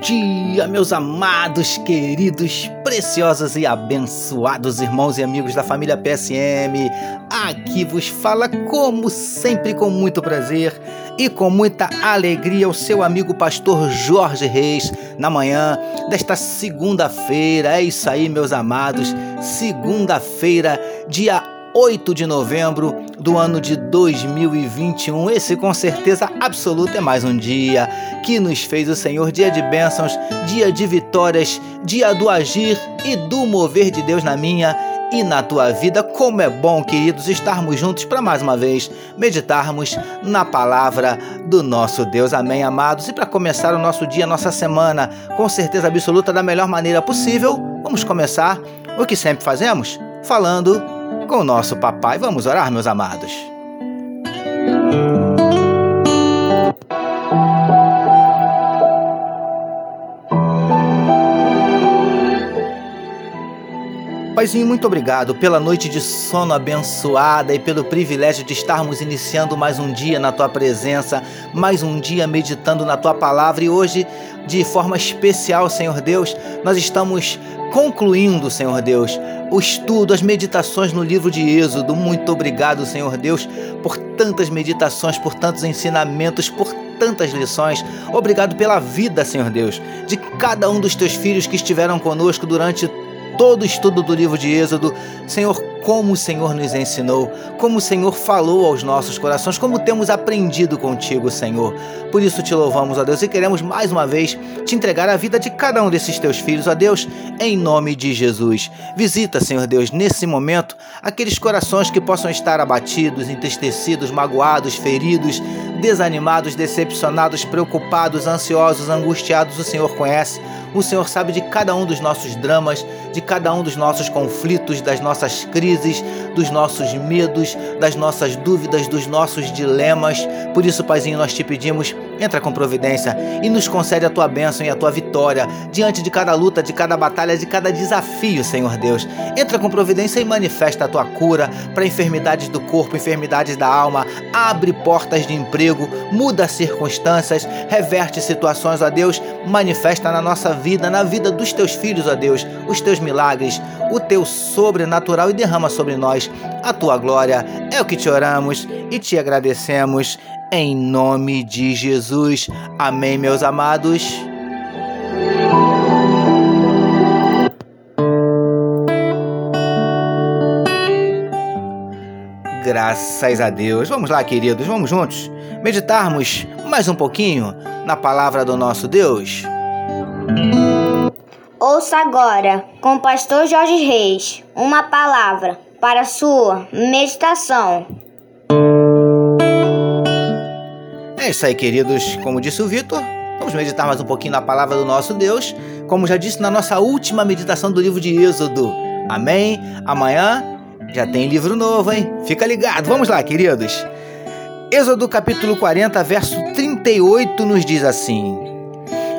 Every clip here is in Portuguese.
dia, meus amados, queridos, preciosos e abençoados irmãos e amigos da família PSM. Aqui vos fala, como sempre, com muito prazer e com muita alegria, o seu amigo pastor Jorge Reis, na manhã desta segunda-feira. É isso aí, meus amados, segunda-feira, dia 8 de novembro do ano de 2021. Esse, com certeza absoluta, é mais um dia que nos fez o Senhor, dia de bênçãos, dia de vitórias, dia do agir e do mover de Deus na minha e na tua vida. Como é bom, queridos, estarmos juntos para mais uma vez meditarmos na palavra do nosso Deus. Amém, amados. E para começar o nosso dia, nossa semana, com certeza absoluta, da melhor maneira possível, vamos começar o que sempre fazemos, falando com o nosso papai. Vamos orar, meus amados. Paizinho, muito obrigado pela noite de sono abençoada e pelo privilégio de estarmos iniciando mais um dia na tua presença, mais um dia meditando na tua palavra e hoje, de forma especial, Senhor Deus, nós estamos concluindo, Senhor Deus, o estudo, as meditações no livro de Êxodo. Muito obrigado, Senhor Deus, por tantas meditações, por tantos ensinamentos, por tantas lições. Obrigado pela vida, Senhor Deus, de cada um dos teus filhos que estiveram conosco durante todo o estudo do livro de Êxodo. Senhor, como o Senhor nos ensinou, como o Senhor falou aos nossos corações, como temos aprendido contigo, Senhor. Por isso te louvamos, ó Deus, e queremos mais uma vez te entregar a vida de cada um desses teus filhos, ó Deus, em nome de Jesus. Visita, Senhor Deus, nesse momento, aqueles corações que possam estar abatidos, entristecidos, magoados, feridos, desanimados, decepcionados, preocupados, ansiosos, angustiados. O Senhor conhece, o Senhor sabe de cada um dos nossos dramas, de cada um dos nossos conflitos, das nossas crises dos nossos medos, das nossas dúvidas, dos nossos dilemas. Por isso, Paizinho, nós te pedimos, entra com providência e nos concede a tua bênção e a tua vitória diante de cada luta, de cada batalha, de cada desafio, Senhor Deus. Entra com providência e manifesta a tua cura para enfermidades do corpo, enfermidades da alma. Abre portas de emprego, muda circunstâncias, reverte situações, ó Deus. Manifesta na nossa vida, na vida dos teus filhos, ó Deus, os teus milagres, o teu sobrenatural e derrama sobre nós a tua glória. É o que te oramos e te agradecemos em nome de Jesus. Amém, meus amados. Graças a Deus. Vamos lá, queridos, vamos juntos meditarmos mais um pouquinho na palavra do nosso Deus. Ouça agora, com o pastor Jorge Reis, uma palavra para sua meditação. É isso aí, queridos. Como disse o Vitor, vamos meditar mais um pouquinho na palavra do nosso Deus, como já disse na nossa última meditação do livro de Êxodo. Amém? Amanhã já tem livro novo, hein? Fica ligado. Vamos lá, queridos. Êxodo capítulo 40, verso 38 nos diz assim: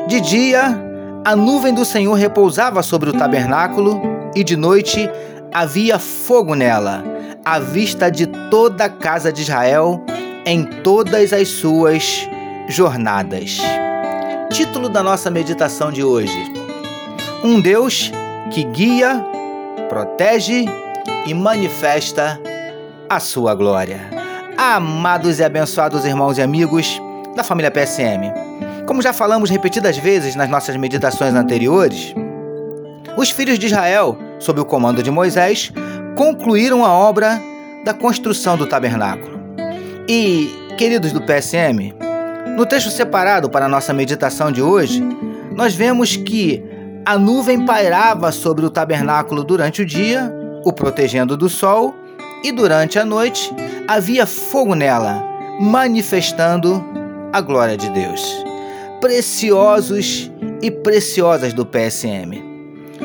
De dia a nuvem do Senhor repousava sobre o tabernáculo, e de noite havia fogo nela, à vista de toda a casa de Israel, em todas as suas jornadas. Título da nossa meditação de hoje: Um Deus que guia, protege e manifesta a sua glória. Amados e abençoados irmãos e amigos da família PSM. Como já falamos repetidas vezes nas nossas meditações anteriores, os filhos de Israel, sob o comando de Moisés, concluíram a obra da construção do tabernáculo. E, queridos do PSM, no texto separado para nossa meditação de hoje, nós vemos que a nuvem pairava sobre o tabernáculo durante o dia, o protegendo do sol, e durante a noite havia fogo nela, manifestando a glória de Deus preciosos e preciosas do PSM.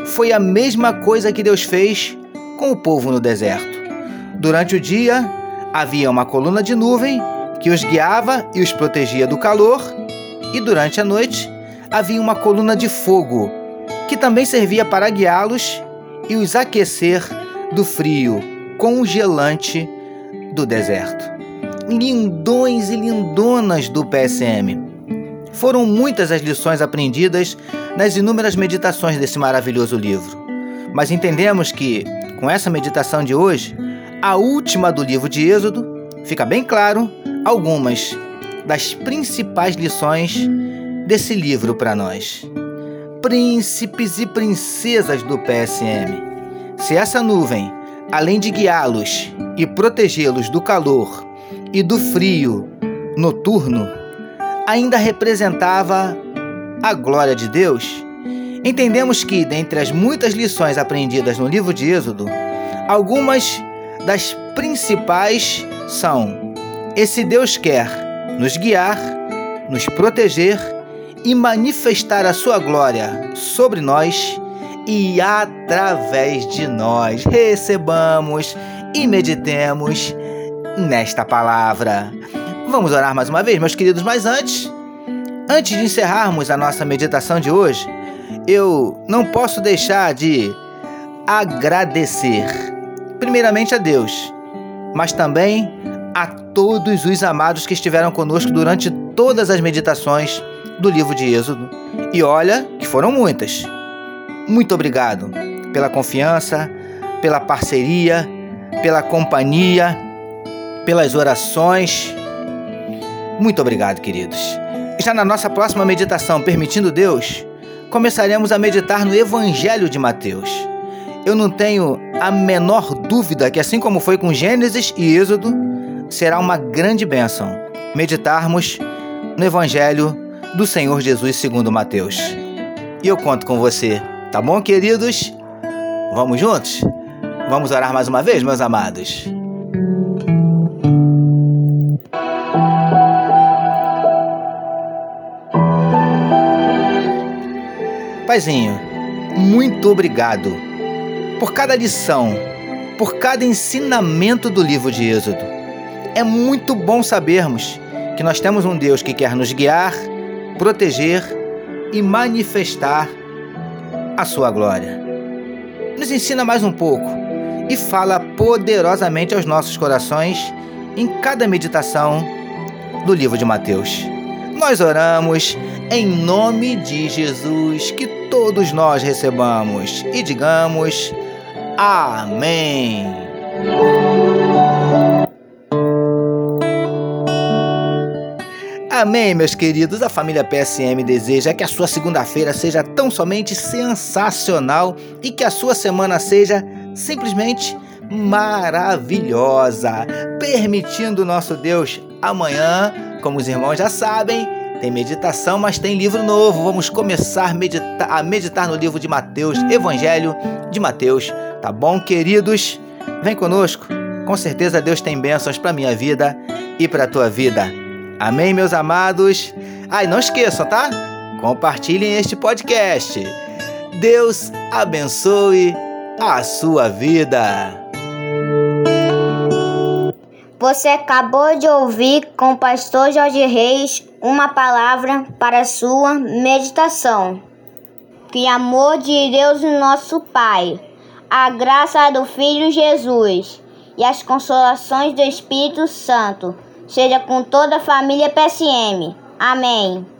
Foi a mesma coisa que Deus fez com o povo no deserto. Durante o dia, havia uma coluna de nuvem que os guiava e os protegia do calor, e durante a noite, havia uma coluna de fogo que também servia para guiá-los e os aquecer do frio congelante do deserto. Lindões e lindonas do PSM Foram muitas as lições aprendidas nas inúmeras meditações desse maravilhoso livro. Mas entendemos que, com essa meditação de hoje, a última do livro de Êxodo, fica bem claro algumas das principais lições desse livro para nós. Príncipes e princesas do PSM. Se essa nuvem, além de guiá-los e protegê-los do calor e do frio noturno, ainda representava a glória de Deus, entendemos que, dentre as muitas lições aprendidas no livro de Êxodo, algumas das principais são: esse Deus quer nos guiar, nos proteger e manifestar a sua glória sobre nós e através de nós. Recebamos e meditemos nesta palavra. Vamos orar mais uma vez, meus queridos, mas antes, antes de encerrarmos a nossa meditação de hoje, eu não posso deixar de agradecer, primeiramente a Deus, mas também a todos os amados que estiveram conosco durante todas as meditações do livro de Êxodo. E olha que foram muitas. Muito obrigado pela confiança, pela parceria, pela companhia, pelas orações. Muito obrigado, queridos. Já na nossa próxima meditação, permitindo Deus, começaremos a meditar no Evangelho de Mateus. Eu não tenho a menor dúvida que, assim como foi com Gênesis e Êxodo, será uma grande bênção meditarmos no Evangelho do Senhor Jesus segundo Mateus. E eu conto com você, tá bom, queridos? Vamos juntos? Vamos orar mais uma vez, meus amados? Paizinho, muito obrigado por cada lição, por cada ensinamento do livro de Êxodo. É muito bom sabermos que nós temos um Deus que quer nos guiar, proteger e manifestar a sua glória. Nos ensina mais um pouco e fala poderosamente aos nossos corações em cada meditação do livro de Mateus. Nós oramos em nome de Jesus, que todos nós recebamos e digamos Amém. Amém, meus queridos. A família PSM deseja que a sua segunda-feira seja tão somente sensacional e que a sua semana seja simplesmente maravilhosa. Permitindo nosso Deus, amanhã, como os irmãos já sabem, tem meditação, mas tem livro novo. Vamos começar a meditar, a meditar no livro de Mateus, Evangelho de Mateus. Tá bom, queridos? Vem conosco. Com certeza Deus tem bênçãos para minha vida e para tua vida. Amém, meus amados? Ah, e não esqueçam, tá? Compartilhem este podcast. Deus abençoe a sua vida. Você acabou de ouvir com o pastor Jorge Reis uma palavra para sua meditação. Que amor de Deus, nosso Pai, a graça do Filho Jesus e as consolações do Espírito Santo seja com toda a família PSM. Amém.